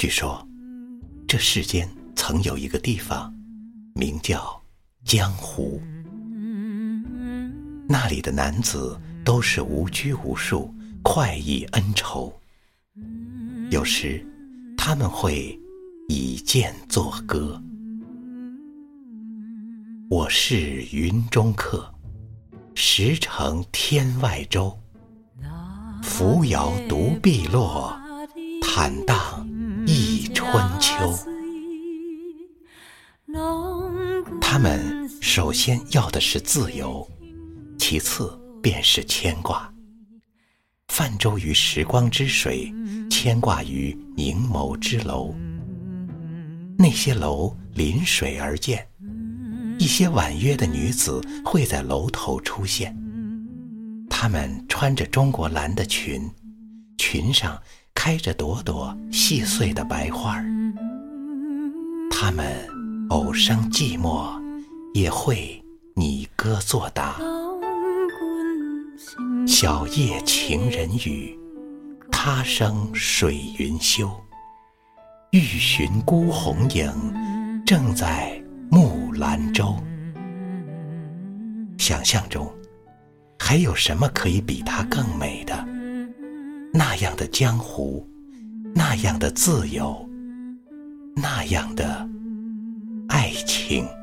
据说，这世间曾有一个地方，名叫江湖。那里的男子都是无拘无束，快意恩仇。有时，他们会以剑作歌。我是云中客，十城天外舟。扶摇独碧落，坦荡秋。他们首先要的是自由，其次便是牵挂。泛舟于时光之水，牵挂于凝眸之楼。那些楼临水而建。一些婉约的女子会在楼头出现，她们穿着中国蓝的裙，裙上开着朵朵细碎的白花儿。他们偶生寂寞，也会拟歌作答。小夜情人语，他生水云休。欲寻孤鸿影，正在。木兰舟，想象中还有什么可以比它更美的？那样的江湖，那样的自由，那样的爱情。